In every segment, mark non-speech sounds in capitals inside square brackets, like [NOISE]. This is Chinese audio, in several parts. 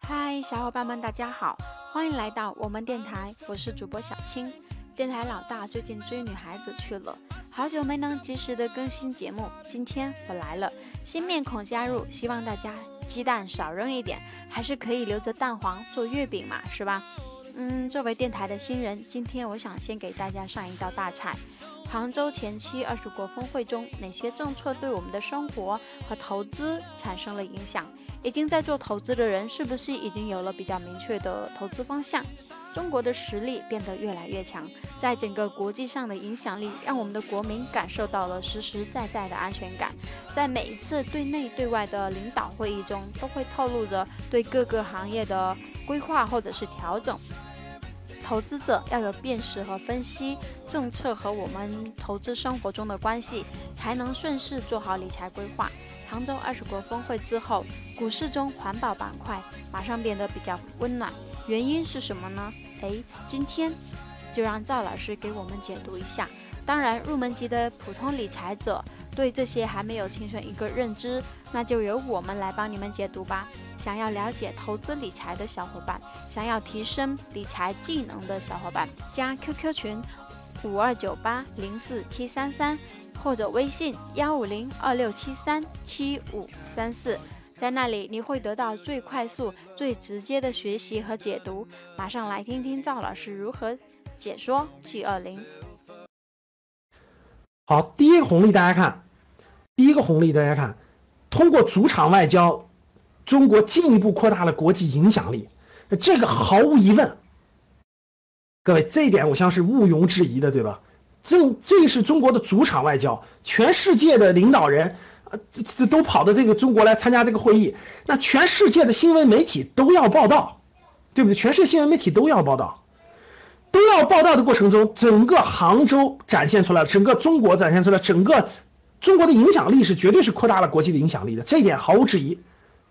嗨，小伙伴们，大家好，欢迎来到我们电台，我是主播小青。电台老大最近追女孩子去了，好久没能及时的更新节目，今天我来了，新面孔加入，希望大家鸡蛋少扔一点，还是可以留着蛋黄做月饼嘛，是吧？嗯，作为电台的新人，今天我想先给大家上一道大菜。杭州前期二十国峰会中，哪些政策对我们的生活和投资产生了影响？已经在做投资的人，是不是已经有了比较明确的投资方向？中国的实力变得越来越强，在整个国际上的影响力，让我们的国民感受到了实实在在的安全感。在每一次对内对外的领导会议中，都会透露着对各个行业的规划或者是调整。投资者要有辨识和分析政策和我们投资生活中的关系，才能顺势做好理财规划。杭州二十国峰会之后，股市中环保板块马上变得比较温暖，原因是什么呢？哎，今天就让赵老师给我们解读一下。当然，入门级的普通理财者对这些还没有形成一个认知，那就由我们来帮你们解读吧。想要了解投资理财的小伙伴，想要提升理财技能的小伙伴，加 QQ 群五二九八零四七三三，或者微信幺五零二六七三七五三四，在那里你会得到最快速、最直接的学习和解读。马上来听听赵老师如何解说 G 二零。好，第一个红利大家看，第一个红利大家看，通过主场外交，中国进一步扩大了国际影响力，这个毫无疑问，各位这一点我相信毋庸置疑的，对吧？这这是中国的主场外交，全世界的领导人，呃，这这都跑到这个中国来参加这个会议，那全世界的新闻媒体都要报道，对不对？全世界新闻媒体都要报道。都要报道的过程中，整个杭州展现出来了，整个中国展现出来，整个中国的影响力是绝对是扩大了国际的影响力的，这一点毫无质疑，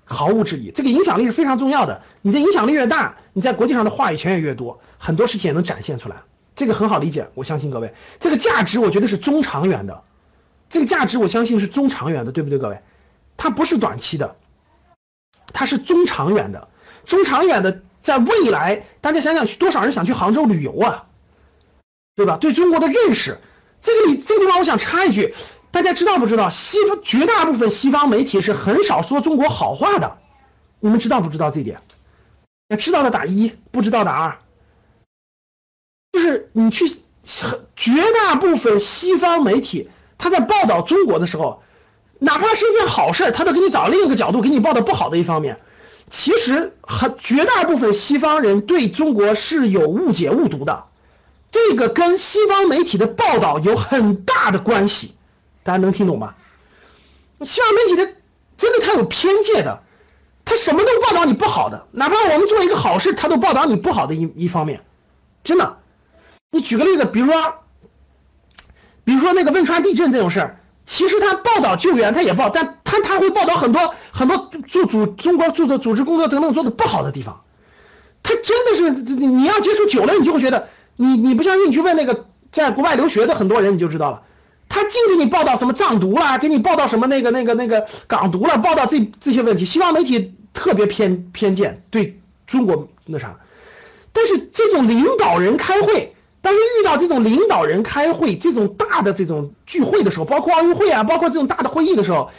毫无质疑，这个影响力是非常重要的。你的影响力越大，你在国际上的话语权也越多，很多事情也能展现出来，这个很好理解。我相信各位，这个价值我觉得是中长远的，这个价值我相信是中长远的，对不对，各位？它不是短期的，它是中长远的，中长远的。在未来，大家想想，去多少人想去杭州旅游啊？对吧？对中国的认识，这个里这个地方，我想插一句，大家知道不知道？西方绝大部分西方媒体是很少说中国好话的，你们知道不知道这点？那知道的打一，不知道打二。就是你去，绝大部分西方媒体，他在报道中国的时候，哪怕是一件好事，他都给你找另一个角度，给你报道不好的一方面。其实很绝大部分西方人对中国是有误解误读的，这个跟西方媒体的报道有很大的关系，大家能听懂吗？西方媒体的真的他有偏见的，他什么都报道你不好的，哪怕我们做一个好事，他都报道你不好的一一方面，真的。你举个例子，比如说，比如说那个汶川地震这种事儿。其实他报道救援，他也报，但他他会报道很多很多做组中国做的组织工作等等做的不好的地方。他真的是，你要接触久了，你就会觉得，你你不相信，你去问那个在国外留学的很多人，你就知道了。他净给你报道什么藏独啦，给你报道什么那个那个那个港独了，报道这这些问题。西方媒体特别偏偏见，对中国那啥。但是这种领导人开会。但是遇到这种领导人开会、这种大的这种聚会的时候，包括奥运会啊，包括这种大的会议的时候，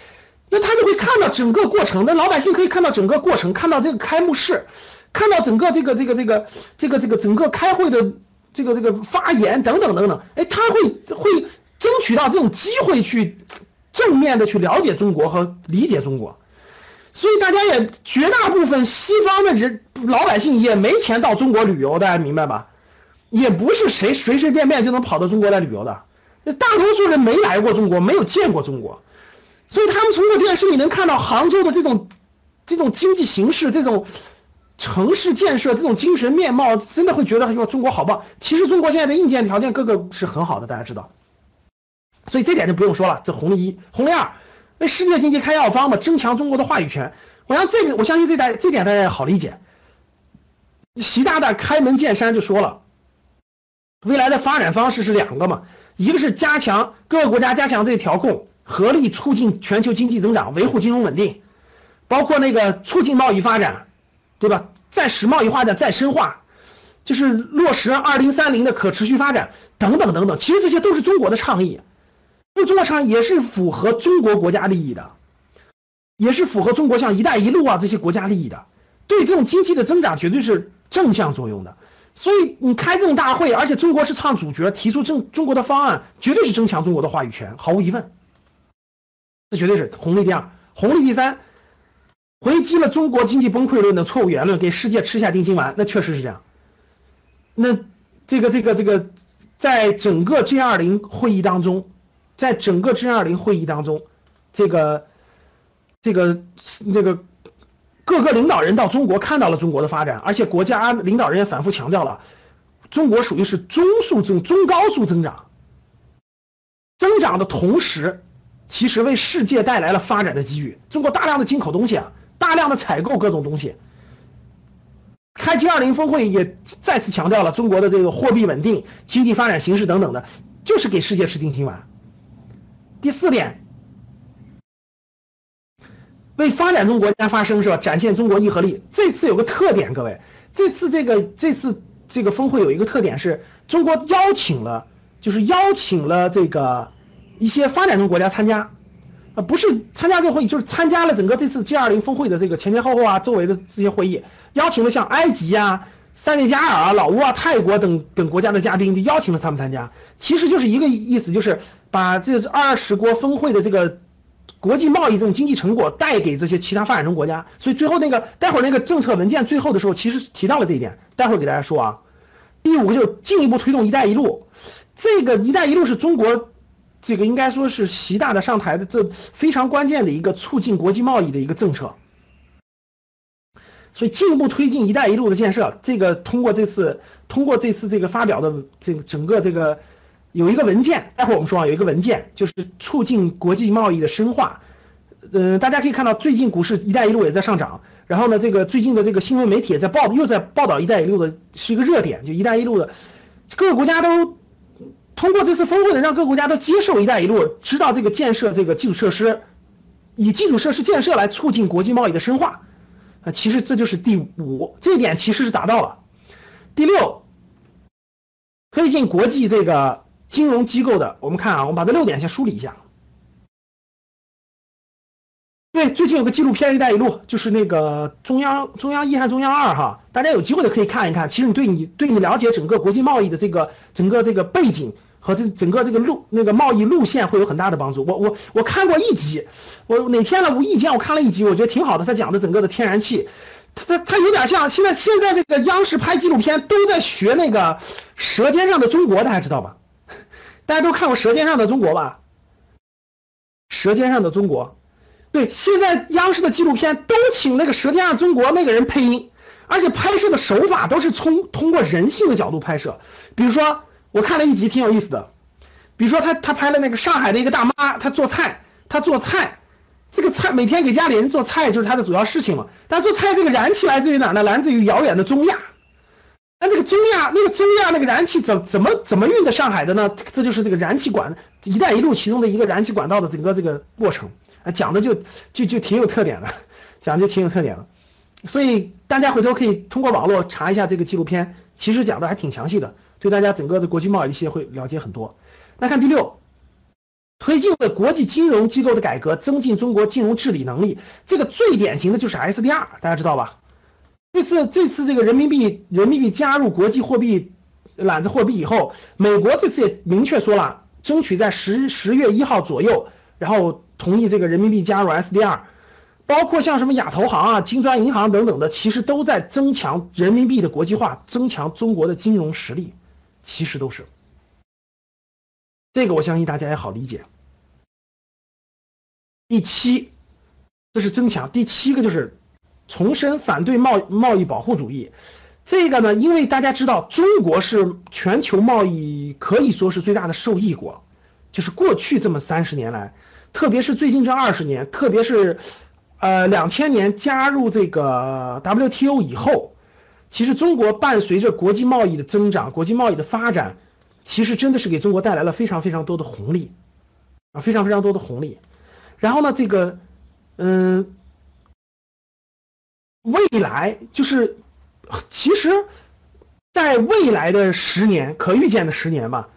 那他就会看到整个过程。那老百姓可以看到整个过程，看到这个开幕式，看到整个这个这个这个这个这个整个开会的这个这个发言等等等等。哎，他会会争取到这种机会去正面的去了解中国和理解中国。所以大家也绝大部分西方的人老百姓也没钱到中国旅游，大家明白吧？也不是谁随随便便就能跑到中国来旅游的，大多数人没来过中国，没有见过中国，所以他们通过电视里能看到杭州的这种，这种经济形势，这种城市建设，这种精神面貌，真的会觉得哟，中国好棒。其实中国现在的硬件条件各个是很好的，大家知道，所以这点就不用说了。这红一，红二，那世界经济开药方嘛，增强中国的话语权。我想这个，我相信这点这点大家也好理解。习大大开门见山就说了，未来的发展方式是两个嘛，一个是加强各个国家加强这个调控，合力促进全球经济增长，维护金融稳定，包括那个促进贸易发展，对吧？再使贸易化的再深化，就是落实二零三零的可持续发展等等等等。其实这些都是中国的倡议，不中国倡议也是符合中国国家利益的，也是符合中国像“一带一路”啊这些国家利益的。对这种经济的增长绝对是正向作用的，所以你开这种大会，而且中国是唱主角，提出正中国的方案，绝对是增强中国的话语权，毫无疑问。这绝对是红利第二，红利第三，回击了中国经济崩溃论的错误言论，给世界吃下定心丸，那确实是这样。那这个这个这个，在整个 G 二零会议当中，在整个 G 二零会议当中，这个这个这个。各个领导人到中国看到了中国的发展，而且国家领导人也反复强调了，中国属于是中速增、中高速增长，增长的同时，其实为世界带来了发展的机遇。中国大量的进口东西啊，大量的采购各种东西。开 G20 峰会也再次强调了中国的这个货币稳定、经济发展形势等等的，就是给世界吃定心丸。第四点。为发展中国家发声是吧？展现中国硬核力。这次有个特点，各位，这次这个这次这个峰会有一个特点是，中国邀请了，就是邀请了这个一些发展中国家参加，啊，不是参加这个会议，就是参加了整个这次 G20 峰会的这个前前后后啊，周围的这些会议，邀请了像埃及啊、塞内加尔啊、老挝啊、泰国等等国家的嘉宾，就邀请了他们参加，其实就是一个意思，就是把这二十国峰会的这个。国际贸易这种经济成果带给这些其他发展中国家，所以最后那个待会儿那个政策文件最后的时候，其实提到了这一点。待会儿给大家说啊。第五个就是进一步推动“一带一路”，这个“一带一路”是中国这个应该说是习大大上台的这非常关键的一个促进国际贸易的一个政策。所以进一步推进“一带一路”的建设，这个通过这次通过这次这个发表的这个整个这个。有一个文件，待会儿我们说啊，有一个文件就是促进国际贸易的深化。呃，大家可以看到，最近股市“一带一路”也在上涨。然后呢，这个最近的这个新闻媒体也在报，又在报道“一带一路”的是一个热点，就“一带一路”的各个国家都通过这次峰会呢，让各个国家都接受“一带一路”，知道这个建设这个基础设施，以基础设施建设来促进国际贸易的深化。啊，其实这就是第五，这一点其实是达到了。第六，推进国际这个。金融机构的，我们看啊，我们把这六点先梳理一下。对，最近有个纪录片《一带一路》，就是那个中央中央一还是中央二哈，大家有机会的可以看一看。其实你对你对你了解整个国际贸易的这个整个这个背景和这整个这个路那个贸易路线会有很大的帮助。我我我看过一集，我哪天了无意间我看了一集，我觉得挺好的。他讲的整个的天然气，他他他有点像现在现在这个央视拍纪录片都在学那个《舌尖上的中国》，大家知道吧？大家都看过《舌尖上的中国》吧？《舌尖上的中国》，对，现在央视的纪录片都请那个《舌尖上中国》那个人配音，而且拍摄的手法都是从通过人性的角度拍摄。比如说，我看了一集挺有意思的，比如说他他拍了那个上海的一个大妈，她做菜，她做菜，这个菜每天给家里人做菜就是她的主要事情嘛。但做菜这个燃气来自于哪呢？来自于遥远的中亚。那那个中亚，那个中亚那个燃气怎怎么怎么运的上海的呢？这就是这个燃气管“一带一路”其中的一个燃气管道的整个这个过程啊，讲的就就就挺有特点的，讲的就挺有特点的。所以大家回头可以通过网络查一下这个纪录片，其实讲的还挺详细的，对大家整个的国际贸易一些会了解很多。那看第六，推进的国际金融机构的改革，增进中国金融治理能力，这个最典型的就是 SDR，大家知道吧？这次这次这个人民币人民币加入国际货币揽子货币以后，美国这次也明确说了，争取在十十月一号左右，然后同意这个人民币加入 SDR，包括像什么亚投行啊、金砖银行等等的，其实都在增强人民币的国际化，增强中国的金融实力，其实都是这个，我相信大家也好理解。第七，这是增强，第七个就是。重申反对贸贸易保护主义，这个呢，因为大家知道，中国是全球贸易可以说是最大的受益国，就是过去这么三十年来，特别是最近这二十年，特别是，呃，两千年加入这个 WTO 以后，其实中国伴随着国际贸易的增长，国际贸易的发展，其实真的是给中国带来了非常非常多的红利，啊，非常非常多的红利。然后呢，这个，嗯，未来就是，其实，在未来的十年，可预见的十年吧，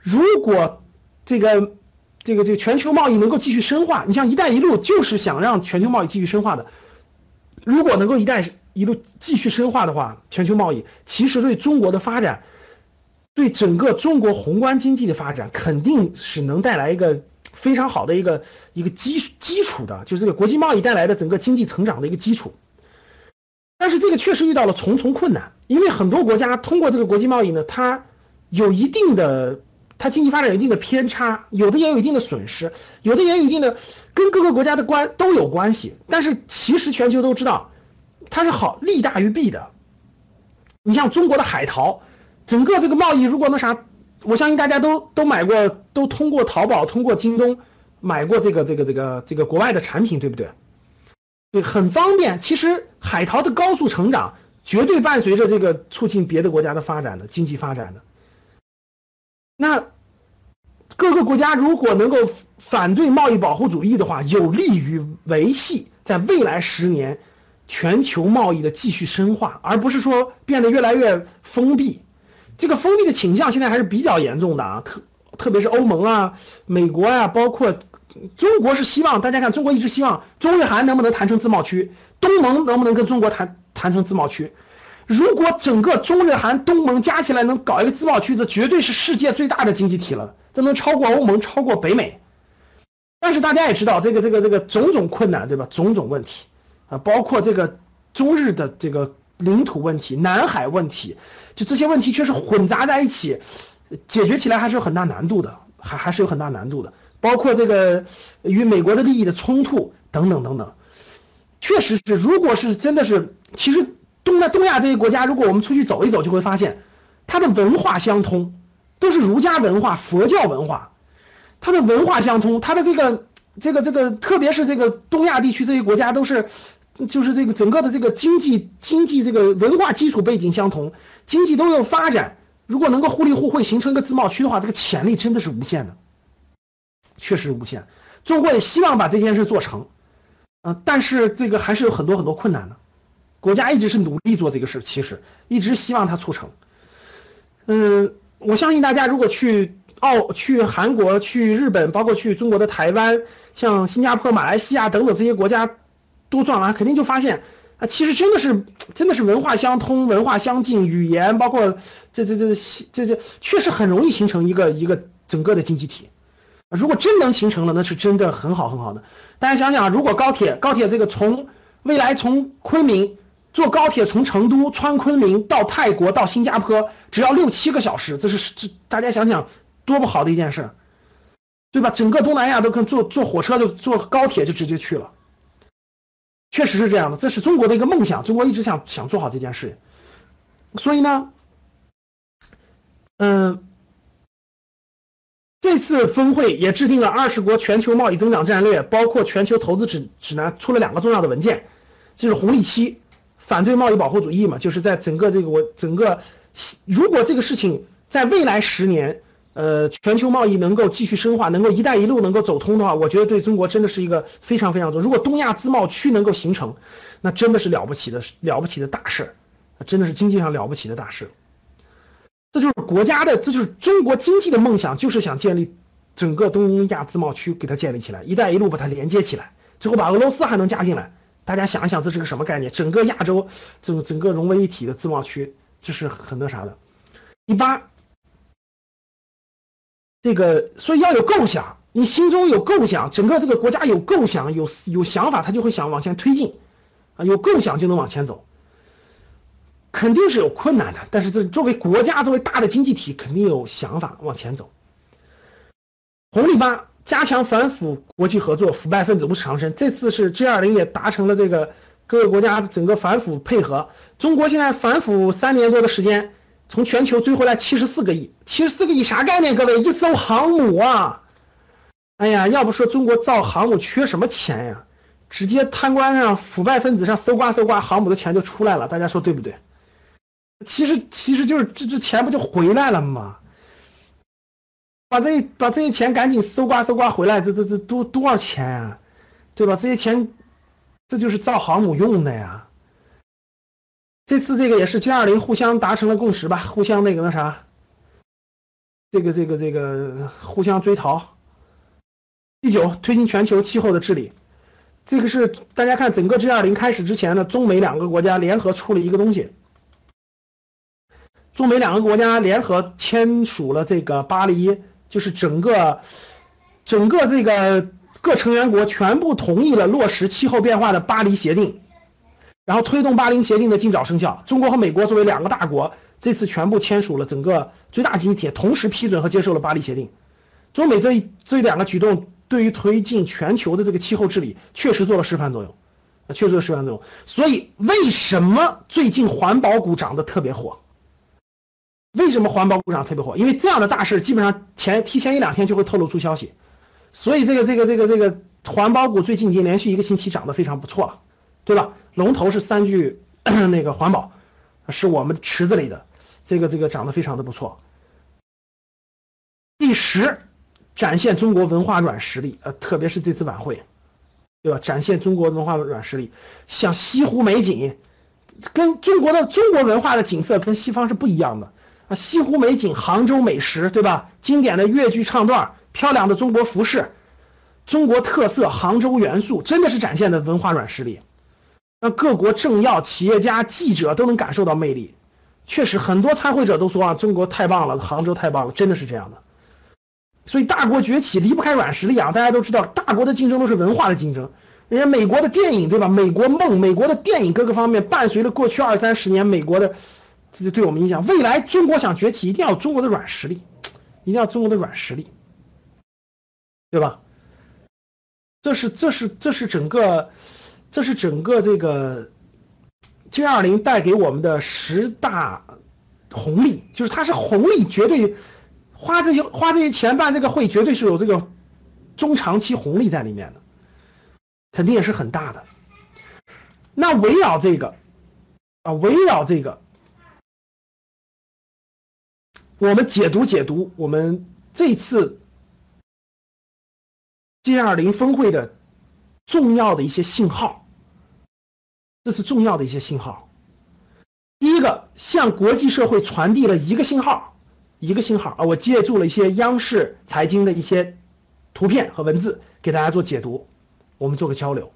如果这个这个这个全球贸易能够继续深化，你像“一带一路”就是想让全球贸易继续深化的。如果能够“一带”一路继续深化的话，全球贸易其实对中国的发展，对整个中国宏观经济的发展，肯定是能带来一个非常好的一个一个基基础的，就是这个国际贸易带来的整个经济成长的一个基础。但是这个确实遇到了重重困难，因为很多国家通过这个国际贸易呢，它有一定的，它经济发展有一定的偏差，有的也有一定的损失，有的也有一定的跟各个国家的关都有关系。但是其实全球都知道。它是好利大于弊的，你像中国的海淘，整个这个贸易如果那啥，我相信大家都都买过，都通过淘宝、通过京东买过这个这个这个这个国外的产品，对不对？对，很方便。其实海淘的高速成长，绝对伴随着这个促进别的国家的发展的经济发展的。那各个国家如果能够反对贸易保护主义的话，有利于维系在未来十年。全球贸易的继续深化，而不是说变得越来越封闭。这个封闭的倾向现在还是比较严重的啊，特特别是欧盟啊、美国啊，包括中国是希望大家看，中国一直希望中日韩能不能谈成自贸区，东盟能不能跟中国谈谈成自贸区。如果整个中日韩东盟加起来能搞一个自贸区，这绝对是世界最大的经济体了，这能超过欧盟，超过北美。但是大家也知道，这个这个这个种种困难，对吧？种种问题。啊，包括这个中日的这个领土问题、南海问题，就这些问题确实混杂在一起，解决起来还是有很大难度的，还还是有很大难度的。包括这个与美国的利益的冲突等等等等，确实是，如果是真的是，其实东南东亚这些国家，如果我们出去走一走，就会发现，它的文化相通，都是儒家文化、佛教文化，它的文化相通，它的这个这个这个，特别是这个东亚地区这些国家都是。就是这个整个的这个经济经济这个文化基础背景相同，经济都有发展。如果能够互利互惠形成一个自贸区的话，这个潜力真的是无限的，确实无限。中国也希望把这件事做成，啊，但是这个还是有很多很多困难的。国家一直是努力做这个事，其实一直希望它促成。嗯，我相信大家如果去澳、去韩国、去日本，包括去中国的台湾、像新加坡、马来西亚等等这些国家。都转完，肯定就发现啊，其实真的是真的是文化相通、文化相近，语言包括这这这这这，确实很容易形成一个一个整个的经济体。如果真能形成了，那是真的很好很好的。大家想想，如果高铁高铁这个从未来从昆明坐高铁从成都穿昆明到泰国到新加坡，只要六七个小时，这是这大家想想多不好的一件事，对吧？整个东南亚都跟坐坐火车就坐高铁就直接去了。确实是这样的，这是中国的一个梦想，中国一直想想做好这件事，所以呢，嗯，这次峰会也制定了二十国全球贸易增长战略，包括全球投资指指南，出了两个重要的文件，就是红利期，反对贸易保护主义嘛，就是在整个这个我整个，如果这个事情在未来十年。呃，全球贸易能够继续深化，能够“一带一路”能够走通的话，我觉得对中国真的是一个非常非常重要。如果东亚自贸区能够形成，那真的是了不起的 [LAUGHS] 了不起的大事儿真的是经济上了不起的大事。这就是国家的，这就是中国经济的梦想，就是想建立整个东亚自贸区，给它建立起来，“一带一路”把它连接起来，最后把俄罗斯还能加进来。大家想一想，这是个什么概念？整个亚洲整整个融为一体的自贸区，这是很那啥的。第八。这个，所以要有构想，你心中有构想，整个这个国家有构想，有有想法，他就会想往前推进，啊，有构想就能往前走。肯定是有困难的，但是这作为国家，作为大的经济体，肯定有想法往前走。红利八，加强反腐国际合作，腐败分子无耻长生。这次是 G 二零也达成了这个各个国家整个反腐配合。中国现在反腐三年多的时间。从全球追回来七十四个亿，七十四个亿啥概念？各位，一艘航母啊！哎呀，要不说中国造航母缺什么钱呀？直接贪官上、腐败分子上搜刮搜刮，航母的钱就出来了。大家说对不对？其实其实就是这这钱不就回来了吗？把这把这些钱赶紧搜刮搜刮回来，这这这多多少钱啊？对吧？这些钱这就是造航母用的呀。这次这个也是 G 二零互相达成了共识吧，互相那个那啥，这个这个这个互相追逃。第九，推进全球气候的治理，这个是大家看整个 G 二零开始之前呢，中美两个国家联合出了一个东西，中美两个国家联合签署了这个巴黎，就是整个整个这个各成员国全部同意了落实气候变化的巴黎协定。然后推动巴黎协定的尽早生效。中国和美国作为两个大国，这次全部签署了整个最大经济体，同时批准和接受了巴黎协定。中美这一这两个举动，对于推进全球的这个气候治理，确实做了示范作用，啊，确实做示范作用。所以，为什么最近环保股涨得特别火？为什么环保股涨特别火？因为这样的大事基本上前提前一两天就会透露出消息，所以这个这个这个这个环保股最近已经连续一个星期涨得非常不错了，对吧？龙头是三聚 [CLEARS THROAT] 那个环保，是我们池子里的，这个这个长得非常的不错。第十，展现中国文化软实力，呃，特别是这次晚会，对吧？展现中国文化软实力，像西湖美景，跟中国的中国文化的景色跟西方是不一样的啊。西湖美景，杭州美食，对吧？经典的越剧唱段，漂亮的中国服饰，中国特色，杭州元素，真的是展现的文化软实力。让各国政要、企业家、记者都能感受到魅力，确实很多参会者都说啊，中国太棒了，杭州太棒了，真的是这样的。所以大国崛起离不开软实力啊！大家都知道，大国的竞争都是文化的竞争。人家美国的电影对吧？美国梦，美国的电影各个方面伴随着过去二三十年美国的，这对我们影响。未来中国想崛起，一定要中国的软实力，一定要中国的软实力，对吧？这是这是这是整个。这是整个这个 G 二零带给我们的十大红利，就是它是红利，绝对花这些花这些钱办这个会，绝对是有这个中长期红利在里面的，肯定也是很大的。那围绕这个啊，围绕这个，我们解读解读我们这次 G 二零峰会的重要的一些信号。这是重要的一些信号。第一个，向国际社会传递了一个信号，一个信号啊！我借助了一些央视财经的一些图片和文字，给大家做解读，我们做个交流。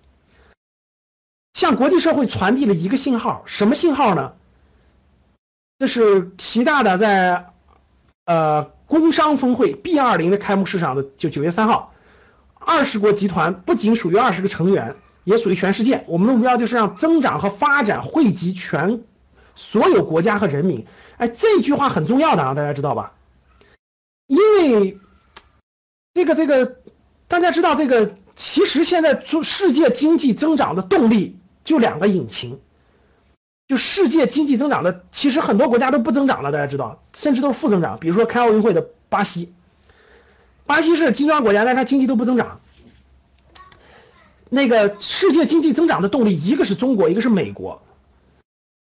向国际社会传递了一个信号，什么信号呢？这是习大大在呃工商峰会 B 二零的开幕式上的，就九月三号，二十国集团不仅属于二十个成员。也属于全世界。我们的目标就是让增长和发展惠及全所有国家和人民。哎，这句话很重要的啊，大家知道吧？因为这个这个，大家知道这个，其实现在中世界经济增长的动力就两个引擎，就世界经济增长的，其实很多国家都不增长了，大家知道，甚至都是负增长。比如说开奥运会的巴西，巴西是金砖国家，但它经济都不增长。那个世界经济增长的动力，一个是中国，一个是美国，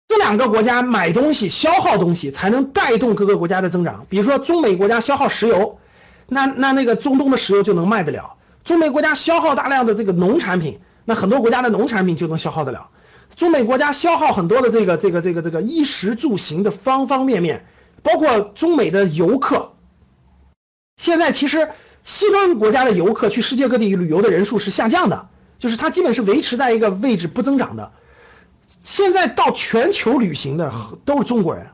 这两个国家买东西、消耗东西，才能带动各个国家的增长。比如说，中美国家消耗石油，那那那个中东的石油就能卖得了；中美国家消耗大量的这个农产品，那很多国家的农产品就能消耗得了。中美国家消耗很多的这个这个这个这个衣食住行的方方面面，包括中美的游客。现在其实西方国家的游客去世界各地旅游的人数是下降的。就是它基本是维持在一个位置不增长的，现在到全球旅行的都是中国人。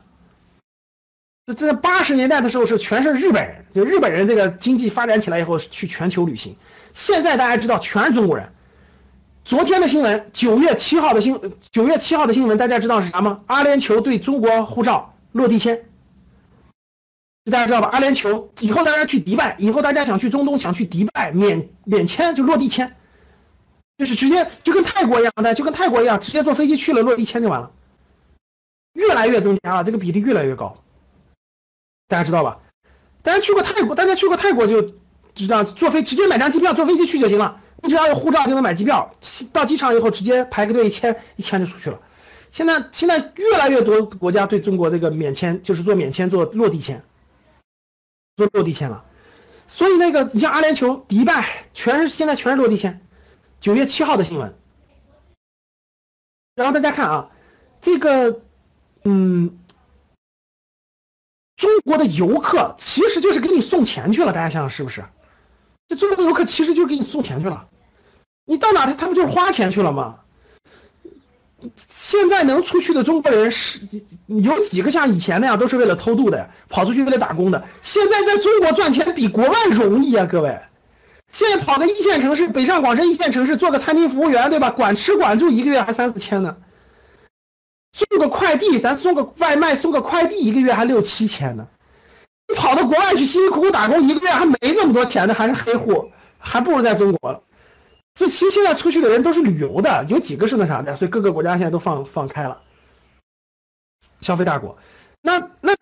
这这八十年代的时候是全是日本人，就日本人这个经济发展起来以后去全球旅行。现在大家知道全是中国人。昨天的新闻，九月七号的新九月七号的新闻，大家知道是啥吗？阿联酋对中国护照落地签，大家知道吧？阿联酋以后大家去迪拜，以后大家想去中东想去迪拜免免签就落地签。就是直接就跟泰国一样的，就跟泰国一样，直接坐飞机去了，落一千就完了。越来越增加了，这个比例越来越高，大家知道吧？大家去过泰国，大家去过泰国就知道，坐飞直接买张机票，坐飞机去就行了。你只要有护照就能买机票，到机场以后直接排个队，一签一签就出去了。现在现在越来越多国家对中国这个免签，就是做免签做落地签，做落地签了。所以那个你像阿联酋、迪拜，全是现在全是落地签。九月七号的新闻。然后大家看啊，这个，嗯，中国的游客其实就是给你送钱去了，大家想想是不是？这中国的游客其实就是给你送钱去了，你到哪他他不就是花钱去了吗？现在能出去的中国人是有几个像以前那样都是为了偷渡的，跑出去为了打工的。现在在中国赚钱比国外容易啊，各位。现在跑个一线城市，北上广深一线城市做个餐厅服务员，对吧？管吃管住，一个月还三四千呢。送个快递，咱送个外卖，送个快递，一个月还六七千呢。你跑到国外去辛辛苦苦打工，一个月还没这么多钱呢，还是黑户，还不如在中国了。这其实现在出去的人都是旅游的，有几个是那啥的，所以各个国家现在都放放开了，消费大国。那那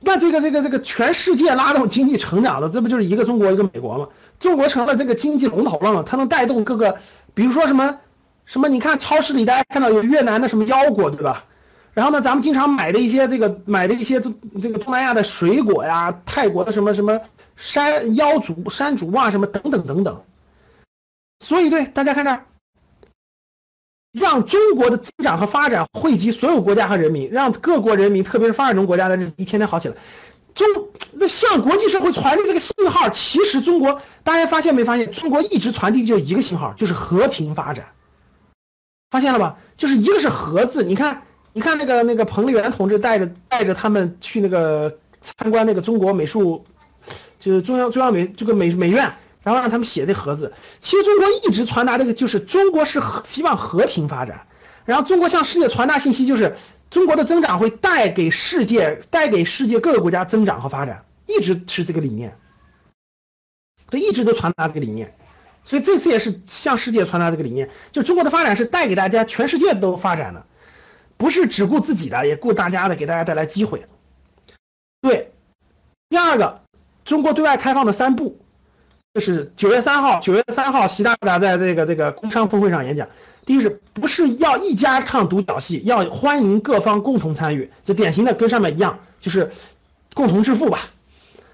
那这个这个这个全世界拉动经济成长的，这不就是一个中国一个美国吗？中国成了这个经济龙头了嘛？它能带动各个，比如说什么什么？你看超市里大家看到有越南的什么腰果，对吧？然后呢，咱们经常买的一些这个买的一些这这个东南亚的水果呀，泰国的什么什么山腰竹山竹啊，什么等等等等。所以对大家看这儿，让中国的增长和发展惠及所有国家和人民，让各国人民，特别是发展中国家的日子一天天好起来。中那向国际社会传递这个信号，其实中国大家发现没发现？中国一直传递就一个信号，就是和平发展。发现了吧？就是一个是“和”字，你看，你看那个那个彭丽媛同志带着带着他们去那个参观那个中国美术，就是中央中央美这个美美院，然后让他们写这“和”字。其实中国一直传达这个，就是中国是希望和平发展，然后中国向世界传达信息就是。中国的增长会带给世界，带给世界各个国家增长和发展，一直是这个理念，对，一直都传达这个理念，所以这次也是向世界传达这个理念，就中国的发展是带给大家，全世界都发展的，不是只顾自己的，也顾大家的，给大家带来机会。对，第二个，中国对外开放的三步，这是九月三号，九月三号，习大大在这个这个工商峰会上演讲。第一是不是要一家唱独角戏？要欢迎各方共同参与，这典型的跟上面一样，就是共同致富吧。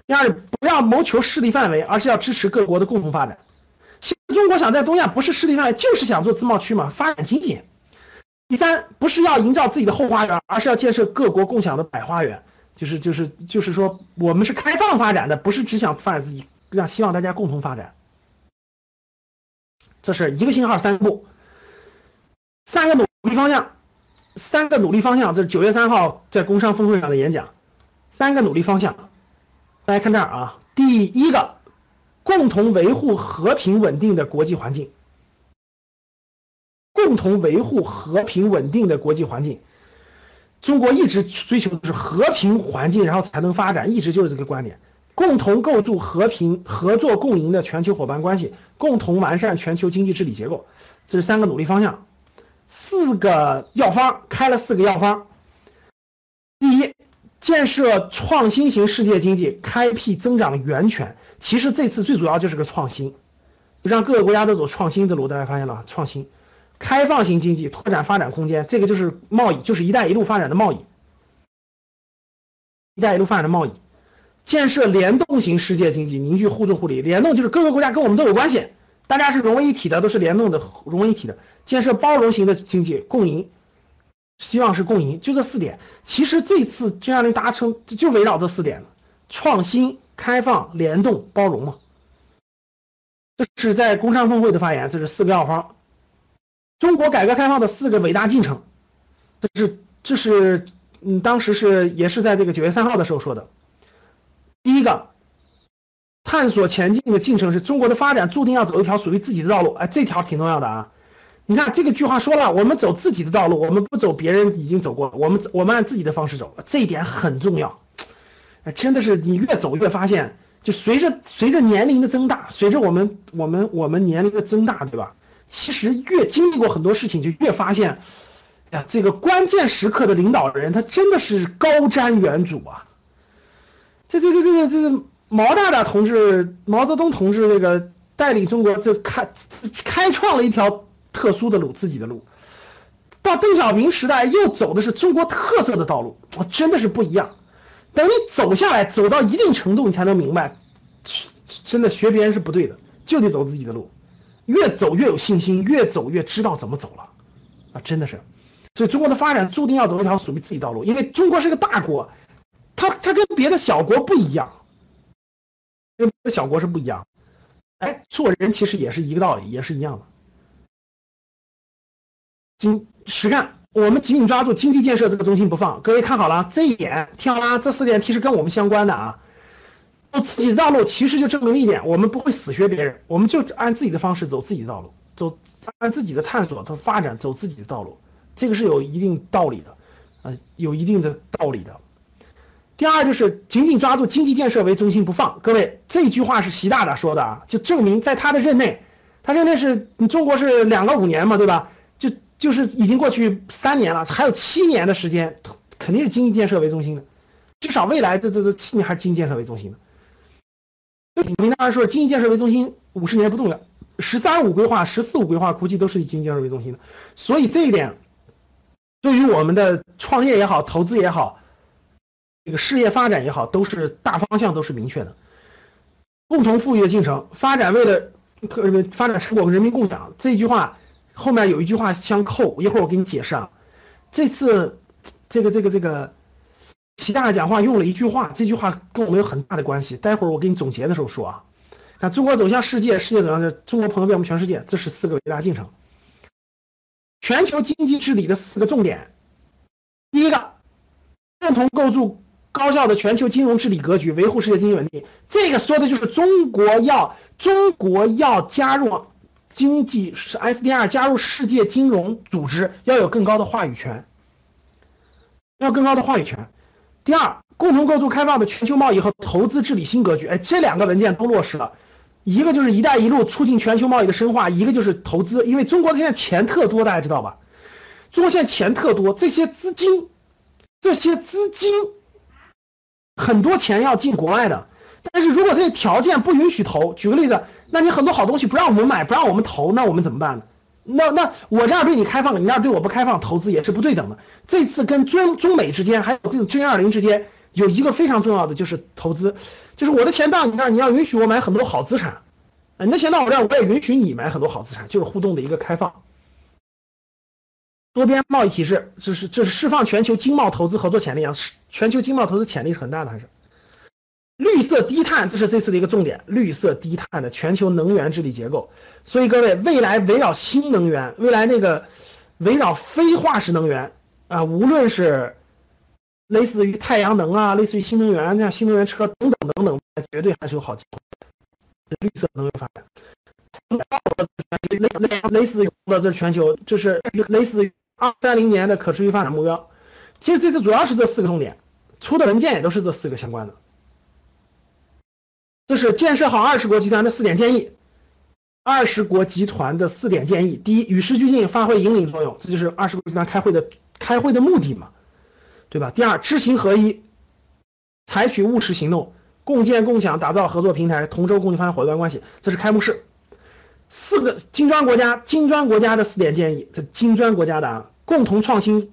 第二，不要谋求势力范围，而是要支持各国的共同发展。其实中国想在东亚不是势力范围，就是想做自贸区嘛，发展经济。第三，不是要营造自己的后花园，而是要建设各国共享的百花园。就是就是就是说，我们是开放发展的，不是只想发展自己，让希望大家共同发展。这是一个信号，三步。三个努力方向，三个努力方向，这是九月三号在工商峰会上的演讲。三个努力方向，大家看这儿啊，第一个，共同维护和平稳定的国际环境。共同维护和平稳定的国际环境，中国一直追求的是和平环境，然后才能发展，一直就是这个观点。共同构筑和平、合作共赢的全球伙伴关系，共同完善全球经济治理结构，这是三个努力方向。四个药方开了四个药方。第一，建设创新型世界经济，开辟增长源泉。其实这次最主要就是个创新，让各个国家都走创新的路。大家发现了，创新、开放型经济，拓展发展空间。这个就是贸易，就是“一带一路”发展的贸易。“一带一路”发展的贸易，建设联动型世界经济，凝聚互助互利。联动就是各个国家跟我们都有关系，大家是融为一体的，都是联动的，融为一体的。建设包容型的经济共赢，希望是共赢，就这四点。其实这次这样的达成就围绕这四点创新、开放、联动、包容嘛。这是在工商峰会的发言，这是四个药方。中国改革开放的四个伟大进程，这是这是嗯，当时是也是在这个九月三号的时候说的。第一个，探索前进的进程是中国的发展注定要走一条属于自己的道路，哎，这条挺重要的啊。你看这个句话说了，我们走自己的道路，我们不走别人已经走过，我们我们按自己的方式走，这一点很重要。真的是你越走越发现，就随着随着年龄的增大，随着我们我们我们年龄的增大，对吧？其实越经历过很多事情，就越发现，呀，这个关键时刻的领导人，他真的是高瞻远瞩啊。这这这这这这毛大大同志，毛泽东同志那个带领中国，就开开创了一条。特殊的路，自己的路，到邓小平时代又走的是中国特色的道路，真的是不一样。等你走下来，走到一定程度，你才能明白，真的学别人是不对的，就得走自己的路，越走越有信心，越走越知道怎么走了，啊，真的是。所以中国的发展注定要走一条属于自己道路，因为中国是个大国，它它跟别的小国不一样，跟小国是不一样。哎，做人其实也是一个道理，也是一样的。紧实干，我们紧紧抓住经济建设这个中心不放。各位看好了，这一点听好了，这四点题是跟我们相关的啊。走自己的道路，其实就证明一点，我们不会死学别人，我们就按自己的方式走自己的道路，走按自己的探索和发展走自己的道路，这个是有一定道理的，呃，有一定的道理的。第二就是紧紧抓住经济建设为中心不放。各位，这句话是习大大说的啊，就证明在他的任内，他任内是你中国是两个五年嘛，对吧？就就是已经过去三年了，还有七年的时间，肯定是经济建设为中心的，至少未来的这这七年还是经济建设为中心的。就明大说，经济建设为中心五十年不动摇，十三五规划、十四五规划估计都是以经济建设为中心的，所以这一点对于我们的创业也好、投资也好。这个事业发展也好，都是大方向都是明确的，共同富裕的进程，发展为了发展成果和人民共享。这句话后面有一句话相扣，一会儿我给你解释啊。这次这个这个这个习大大讲话用了一句话，这句话跟我们有很大的关系。待会儿我给你总结的时候说啊。看中国走向世界，世界走向中国朋友遍布全世界，这是四个伟大进程。全球经济治理的四个重点，第一个，共同构筑。高效的全球金融治理格局，维护世界经济稳定。这个说的就是中国要中国要加入经济是 SDR 加入世界金融组织，要有更高的话语权，要更高的话语权。第二，共同构筑开放的全球贸易和投资治理新格局。哎，这两个文件都落实了，一个就是“一带一路”促进全球贸易的深化，一个就是投资。因为中国现在钱特多，大家知道吧？中国现在钱特多，这些资金，这些资金。很多钱要进国外的，但是如果这些条件不允许投，举个例子，那你很多好东西不让我们买，不让我们投，那我们怎么办呢？那那我这样对你开放，你那样对我不开放，投资也是不对等的。这次跟中中美之间，还有这种 G 二零之间，有一个非常重要的就是投资，就是我的钱到你那儿，你要允许我买很多好资产，你的钱到我这儿，我也允许你买很多好资产，就是互动的一个开放。多边贸易体制，这是这是释放全球经贸投资合作潜力啊！全球经贸投资潜力是很大的，还是绿色低碳，这是这次的一个重点。绿色低碳的全球能源治理结构，所以各位，未来围绕新能源，未来那个围绕非化石能源啊，无论是类似于太阳能啊，类似于新能源像新能源车等等等等，绝对还是有好机会。绿色能源发展，类类似于的这是全球，这是类似于。二三零年的可持续发展目标，其实这次主要是这四个重点，出的文件也都是这四个相关的。这是建设好二十国集团的四点建议，二十国集团的四点建议：第一，与时俱进，发挥引领作用，这就是二十国集团开会的开会的目的嘛，对吧？第二，知行合一，采取务实行动，共建共享，打造合作平台，同舟共济，发展伙伴关系，这是开幕式。四个金砖国家，金砖国家的四点建议，这金砖国家的啊，共同创新，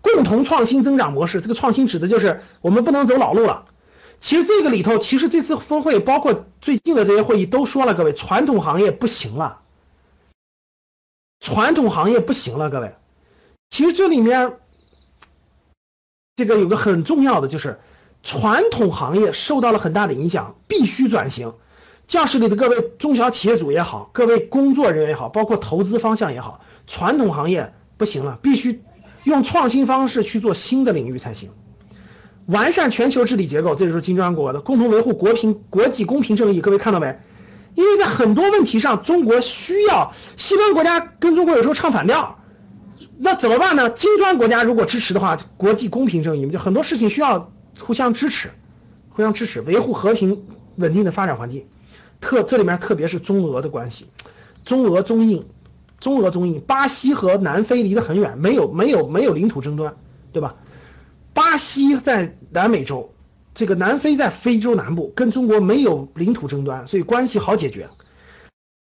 共同创新增长模式。这个创新指的就是我们不能走老路了。其实这个里头，其实这次峰会包括最近的这些会议都说了，各位，传统行业不行了，传统行业不行了，各位。其实这里面，这个有个很重要的就是，传统行业受到了很大的影响，必须转型。教室里的各位中小企业主也好，各位工作人员也好，包括投资方向也好，传统行业不行了，必须用创新方式去做新的领域才行。完善全球治理结构，这就是金砖国的共同维护国平国际公平正义。各位看到没？因为在很多问题上，中国需要西方国家跟中国有时候唱反调，那怎么办呢？金砖国家如果支持的话，国际公平正义，就很多事情需要互相支持，互相支持，维护和平稳定的发展环境。特这里面特别是中俄的关系，中俄中印，中俄中印，巴西和南非离得很远，没有没有没有领土争端，对吧？巴西在南美洲，这个南非在非洲南部，跟中国没有领土争端，所以关系好解决。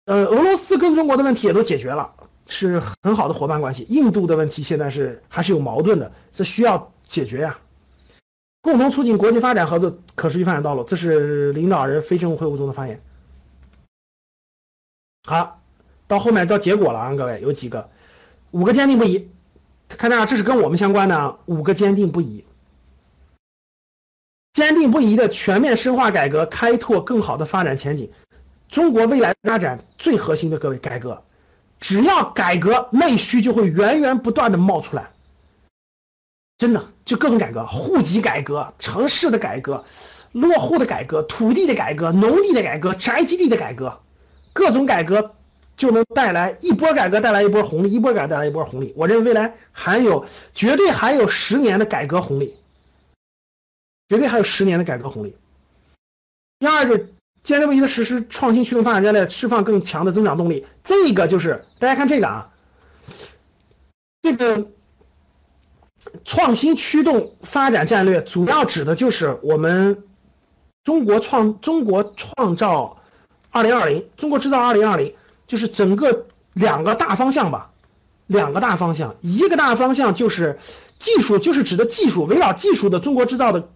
呃，俄罗斯跟中国的问题也都解决了，是很好的伙伴关系。印度的问题现在是还是有矛盾的，这需要解决呀。共同促进国际发展合作、可持续发展道路，这是领导人非政务会晤中的发言。好，到后面到结果了啊，各位有几个，五个坚定不移，看到这是跟我们相关的啊，五个坚定不移。坚定不移的全面深化改革，开拓更好的发展前景。中国未来发展最核心的各位改革，只要改革，内需就会源源不断的冒出来。真的，就各种改革，户籍改革、城市的改革、落户的改革、土地的改革、农地的改革、宅基地的改革，各种改革就能带来一波改革带来一波红利，一波改革带来一波红利。我认为未来还有绝对还有十年的改革红利。绝对还有十年的改革红利。第二个，坚定不移的实施创新驱动发展战略，释放更强的增长动力。这个就是大家看这个啊，这个创新驱动发展战略主要指的就是我们中国创中国创造二零二零，中国制造二零二零，就是整个两个大方向吧，两个大方向，一个大方向就是技术，就是指的技术，围绕技术的中国制造的。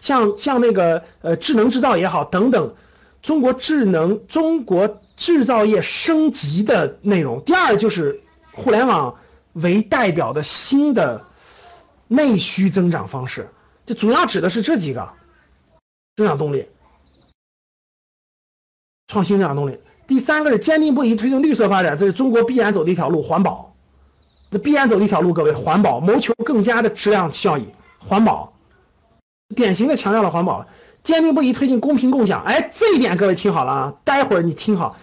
像像那个呃智能制造也好等等，中国智能中国制造业升级的内容。第二就是互联网为代表的新的内需增长方式，这主要指的是这几个增长动力，创新增长动力。第三个是坚定不移推动绿色发展，这是中国必然走的一条路，环保。这必然走的一条路，各位，环保，谋求更加的质量效益，环保。典型的强调了环保，坚定不移推进公平共享。哎，这一点各位听好了啊！待会儿你听好，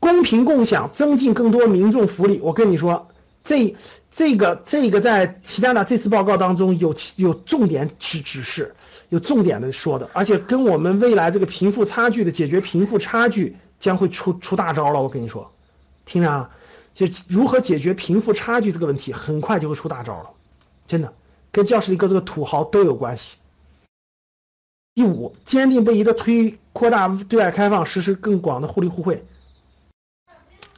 公平共享，增进更多民众福利。我跟你说，这这个这个在其他的这次报告当中有有重点指指示，有重点的说的，而且跟我们未来这个贫富差距的解决贫富差距将会出出大招了。我跟你说，听着啊，就如何解决贫富差距这个问题，很快就会出大招了，真的，跟教室里各这个土豪都有关系。第五，坚定不移的推扩大对外开放，实施更广的互利互惠。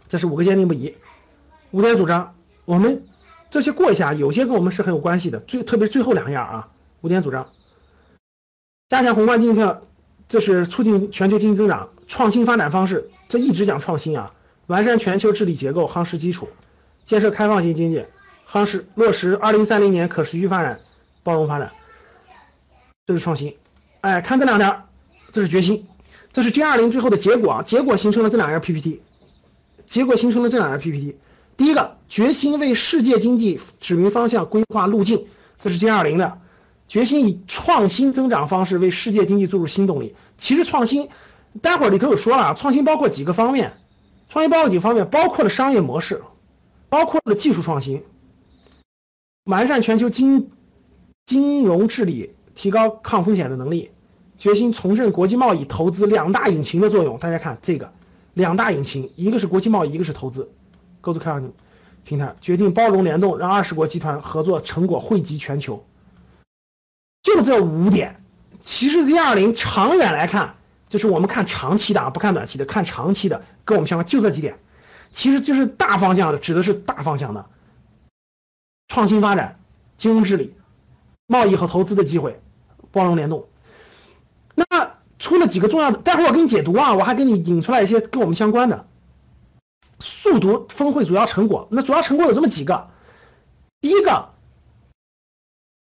这是五个坚定不移，五点主张。我们这些过一下，有些跟我们是很有关系的。最特别最后两样啊，五点主张：加强宏观经济这是促进全球经济增长；创新发展方式，这一直讲创新啊；完善全球治理结构，夯实基础；建设开放型经济，夯实落实二零三零年可持续发展、包容发展。这是创新。哎，看这两条，这是决心，这是 G 二零最后的结果啊！结果形成了这两页 PPT，结果形成了这两页 PPT。第一个，决心为世界经济指明方向、规划路径，这是 G 二零的，决心以创新增长方式为世界经济注入新动力。其实创新，待会儿里头有说了，创新包括几个方面，创新包括几个方面，包括了商业模式，包括了技术创新，完善全球金金融治理，提高抗风险的能力。决心重振国际贸易投资两大引擎的作用。大家看这个，两大引擎，一个是国际贸易，一个是投资。Go to c a r 平台决定包容联动，让二十国集团合作成果惠及全球。就这五点，其实 Z 二零长远来看，就是我们看长期的啊，不看短期的，看长期的，跟我们相关，就这几点，其实就是大方向的，指的是大方向的创新发展、金融治理、贸易和投资的机会、包容联动。那出了几个重要的，待会儿我给你解读啊，我还给你引出来一些跟我们相关的。速读峰会主要成果，那主要成果有这么几个。第一个，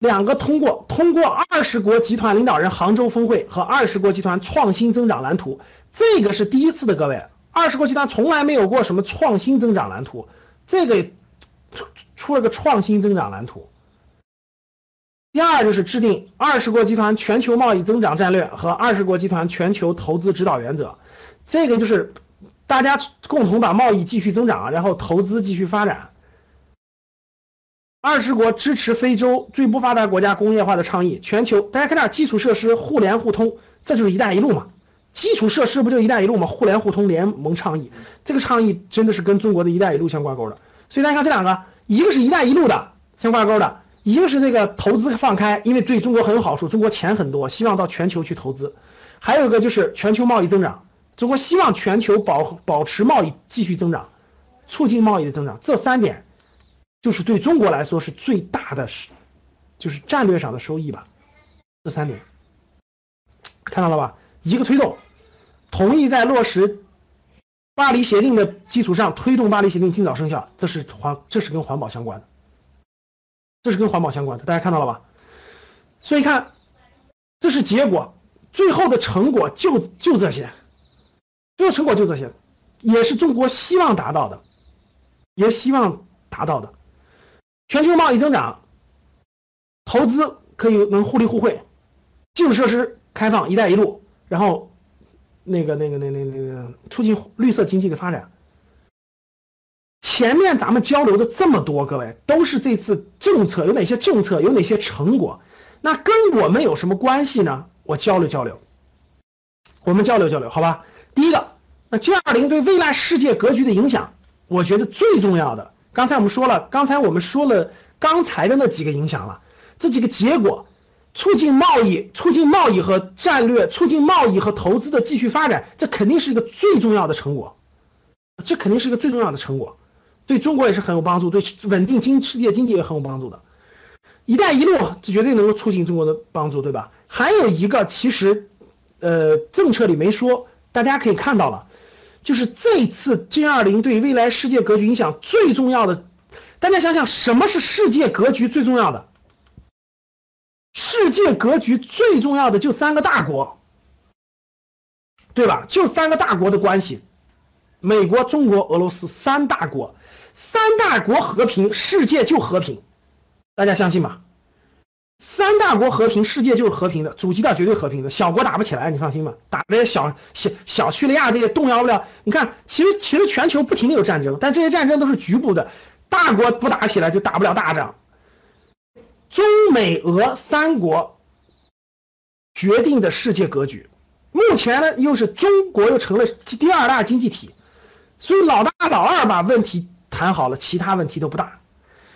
两个通过通过二十国集团领导人杭州峰会和二十国集团创新增长蓝图，这个是第一次的，各位，二十国集团从来没有过什么创新增长蓝图，这个出了个创新增长蓝图。第二就是制定二十国集团全球贸易增长战略和二十国集团全球投资指导原则，这个就是大家共同把贸易继续增长，然后投资继续发展。二十国支持非洲最不发达国家工业化的倡议，全球大家看点基础设施互联互通，这就是“一带一路”嘛？基础设施不就“一带一路”嘛？互联互通联盟倡议，这个倡议真的是跟中国的一带一路相挂钩的。所以大家看这两个，一个是一带一路的相挂钩的。一个是这个投资放开，因为对中国很有好处，中国钱很多，希望到全球去投资；还有一个就是全球贸易增长，中国希望全球保保持贸易继续增长，促进贸易的增长，这三点就是对中国来说是最大的，是就是战略上的收益吧。这三点看到了吧？一个推动，同意在落实巴黎协定的基础上推动巴黎协定尽早生效，这是环这是跟环保相关的，这是跟环保相关的，大家看到了吧？所以看，这是结果，最后的成果就就这些，最后成果就这些，也是中国希望达到的，也希望达到的，全球贸易增长，投资可以能互利互惠，基础设施开放，一带一路。然后，那个、那个、那、那、那个，促进绿色经济的发展。前面咱们交流的这么多，各位都是这次政策有哪些政策，有哪些成果？那跟我们有什么关系呢？我交流交流，我们交流交流，好吧？第一个，那 G 二零对未来世界格局的影响，我觉得最重要的，刚才我们说了，刚才我们说了刚才的那几个影响了，这几个结果。促进贸易、促进贸易和战略、促进贸易和投资的继续发展，这肯定是一个最重要的成果，这肯定是一个最重要的成果，对中国也是很有帮助，对稳定经世界经济也很有帮助的。一带一路这绝对能够促进中国的帮助，对吧？还有一个，其实，呃，政策里没说，大家可以看到了，就是这次 G 二零对未来世界格局影响最重要的，大家想想，什么是世界格局最重要的？世界格局最重要的就三个大国，对吧？就三个大国的关系，美国、中国、俄罗斯三大国，三大国和平，世界就和平，大家相信吗？三大国和平，世界就是和平的，主基调绝对和平的，小国打不起来，你放心吧？打这些小小小叙利亚这些动摇不了。你看，其实其实全球不停的有战争，但这些战争都是局部的，大国不打起来就打不了大仗。中美俄三国决定的世界格局，目前呢又是中国又成了第二大经济体，所以老大老二把问题谈好了，其他问题都不大。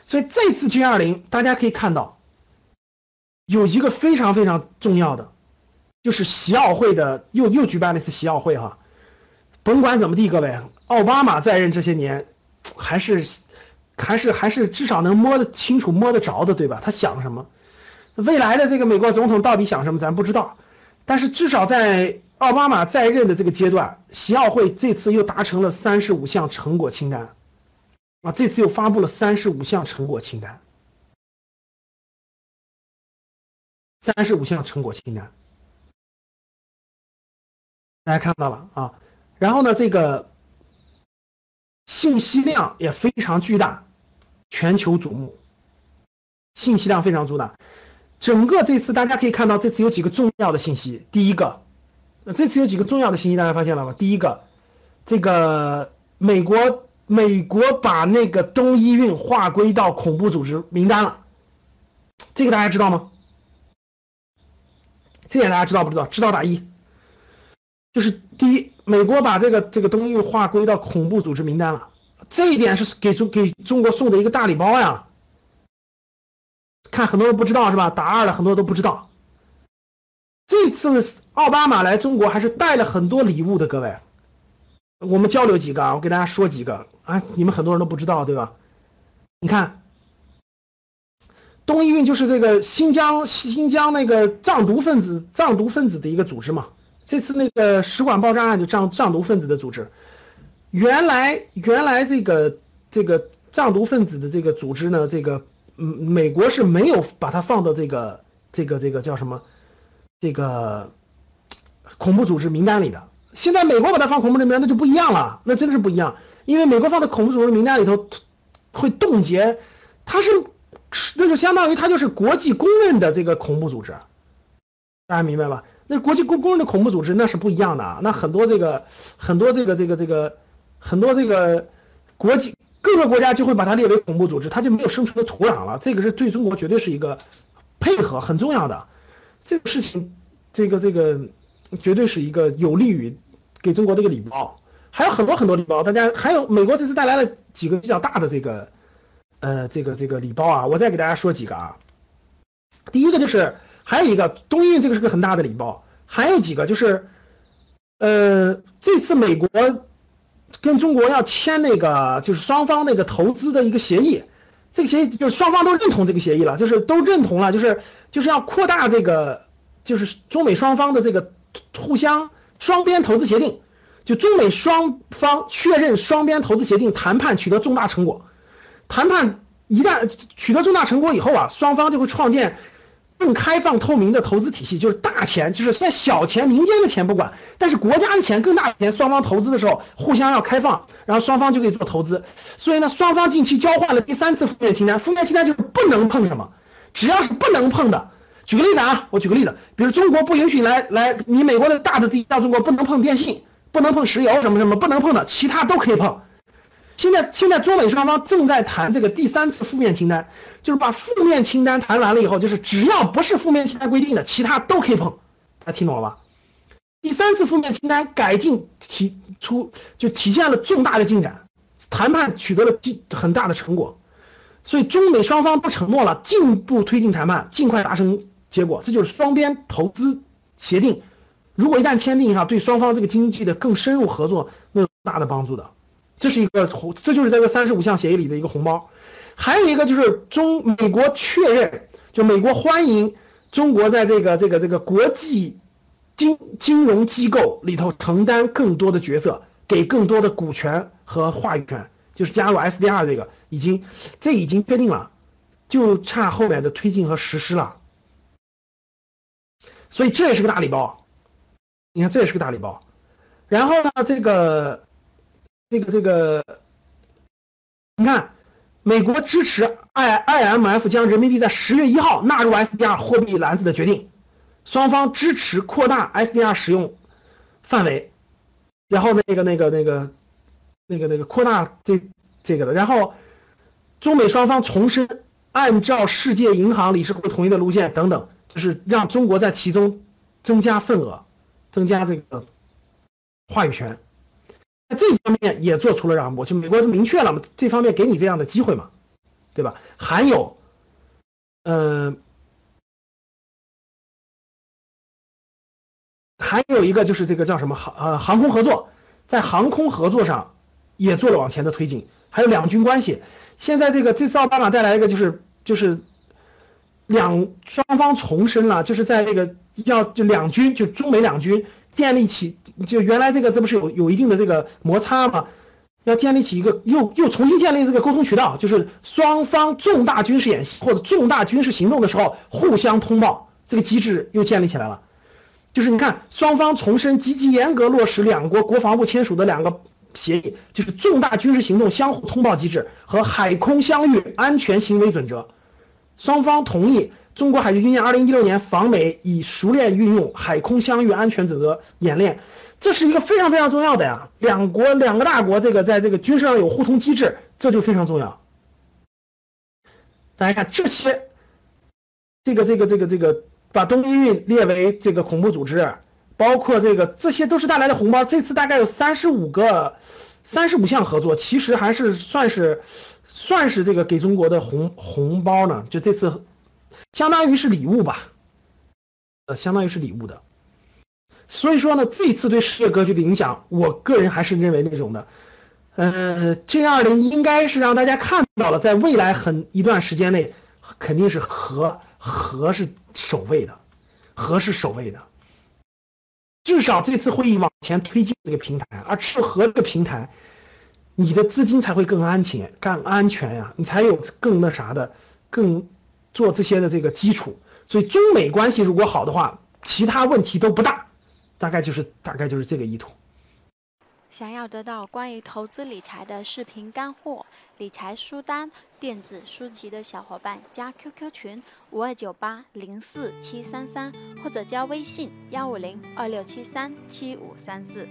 所以这次 G 二零大家可以看到，有一个非常非常重要的，就是习奥会的又又举办了一次习奥会哈。甭管怎么地，各位，奥巴马在任这些年还是。还是还是至少能摸得清楚、摸得着的，对吧？他想什么？未来的这个美国总统到底想什么，咱不知道。但是至少在奥巴马在任的这个阶段，习奥会这次又达成了三十五项成果清单，啊，这次又发布了三十五项成果清单，三十五项成果清单，大家看到了啊。然后呢，这个信息量也非常巨大。全球瞩目，信息量非常巨大。整个这次大家可以看到，这次有几个重要的信息。第一个，那这次有几个重要的信息，大家发现了吗？第一个，这个美国美国把那个东伊运划归到恐怖组织名单了，这个大家知道吗？这点大家知道不知道？知道打一。就是第一，美国把这个这个东伊运划归到恐怖组织名单了。这一点是给中给中国送的一个大礼包呀，看很多人不知道是吧？打二的，很多都不知道。这次奥巴马来中国还是带了很多礼物的，各位，我们交流几个啊，我给大家说几个啊，你们很多人都不知道对吧？你看，东伊运就是这个新疆新疆那个藏独分子藏独分子的一个组织嘛，这次那个使馆爆炸案就藏藏独分子的组织。原来原来这个这个藏独分子的这个组织呢，这个嗯，美国是没有把它放到这个这个这个叫什么这个恐怖组织名单里的。现在美国把它放恐怖名单，那就不一样了，那真的是不一样。因为美国放在恐怖组织名单里头，会冻结，它是那就相当于它就是国际公认的这个恐怖组织，大家明白吧？那国际公公认的恐怖组织那是不一样的啊，那很多这个很多这个这个这个。很多这个国际各个国家就会把它列为恐怖组织，它就没有生存的土壤了。这个是对中国绝对是一个配合很重要的，这个事情，这个这个绝对是一个有利于给中国的一个礼包。还有很多很多礼包，大家还有美国这次带来了几个比较大的这个呃这个这个礼包啊，我再给大家说几个啊。第一个就是还有一个东运，这个是个很大的礼包，还有几个就是呃这次美国。跟中国要签那个就是双方那个投资的一个协议，这个协议就是双方都认同这个协议了，就是都认同了，就是就是要扩大这个就是中美双方的这个互相双边投资协定，就中美双方确认双边投资协定谈判取得重大成果，谈判一旦取得重大成果以后啊，双方就会创建。更开放透明的投资体系，就是大钱，就是现在小钱、民间的钱不管，但是国家的钱、更大的钱，双方投资的时候互相要开放，然后双方就可以做投资。所以呢，双方近期交换了第三次负面清单，负面清单就是不能碰什么，只要是不能碰的。举个例子啊，我举个例子，比如中国不允许来来，你美国的大的地到中国不能碰电信，不能碰石油什么什么，不能碰的，其他都可以碰。现在现在中美双方正在谈这个第三次负面清单，就是把负面清单谈完了以后，就是只要不是负面清单规定的，其他都可以碰。大家听懂了吧？第三次负面清单改进提出就体现了重大的进展，谈判取得了进很大的成果，所以中美双方不承诺了进一步推进谈判，尽快达成结果。这就是双边投资协定，如果一旦签订哈，对双方这个经济的更深入合作那有大的帮助的。这是一个红，这就是这个三十五项协议里的一个红包，还有一个就是中美国确认，就美国欢迎中国在这个这个这个国际金金融机构里头承担更多的角色，给更多的股权和话语权，就是加入 SDR 这个已经这已经确定了，就差后面的推进和实施了，所以这也是个大礼包，你看这也是个大礼包，然后呢这个。这个这个，你看，美国支持 I IMF 将人民币在十月一号纳入 SDR 货币篮子的决定，双方支持扩大 SDR 使用范围，然后那个那个那个那个那个扩大这这个的，然后中美双方重申按照世界银行理事会统一的路线等等，就是让中国在其中增加份额，增加这个话语权。在这方面也做出了让步，就美国明确了嘛，这方面给你这样的机会嘛，对吧？还有，嗯，还有一个就是这个叫什么航呃航空合作，在航空合作上也做了往前的推进，还有两军关系，现在这个这次奥巴马带来一个就是就是两双方重申了，就是在这个要就两军就中美两军。建立起就原来这个这不是有有一定的这个摩擦吗？要建立起一个又又重新建立这个沟通渠道，就是双方重大军事演习或者重大军事行动的时候互相通报，这个机制又建立起来了。就是你看双方重申积极严格落实两国国防部签署的两个协议，就是重大军事行动相互通报机制和海空相遇安全行为准则，双方同意。中国海军军舰二零一六年访美，已熟练运用海空相遇安全准则演练，这是一个非常非常重要的呀。两国两个大国，这个在这个军事上有互通机制，这就非常重要。大家看这些，这个这个这个这个，把东伊运列为这个恐怖组织，包括这个这些都是带来的红包。这次大概有三十五个，三十五项合作，其实还是算是算是这个给中国的红红包呢。就这次。相当于是礼物吧，呃，相当于是礼物的，所以说呢，这次对世界格局的影响，我个人还是认为那种的，呃，G 二零应该是让大家看到了，在未来很一段时间内，肯定是和和是首位的，和是首位的，至少这次会议往前推进这个平台，而是和这个平台，你的资金才会更安全、更安全呀，你才有更那啥的，更。做这些的这个基础，所以中美关系如果好的话，其他问题都不大，大概就是大概就是这个意图。想要得到关于投资理财的视频干货、理财书单、电子书籍的小伙伴，加 QQ 群五二九八零四七三三，或者加微信幺五零二六七三七五三四。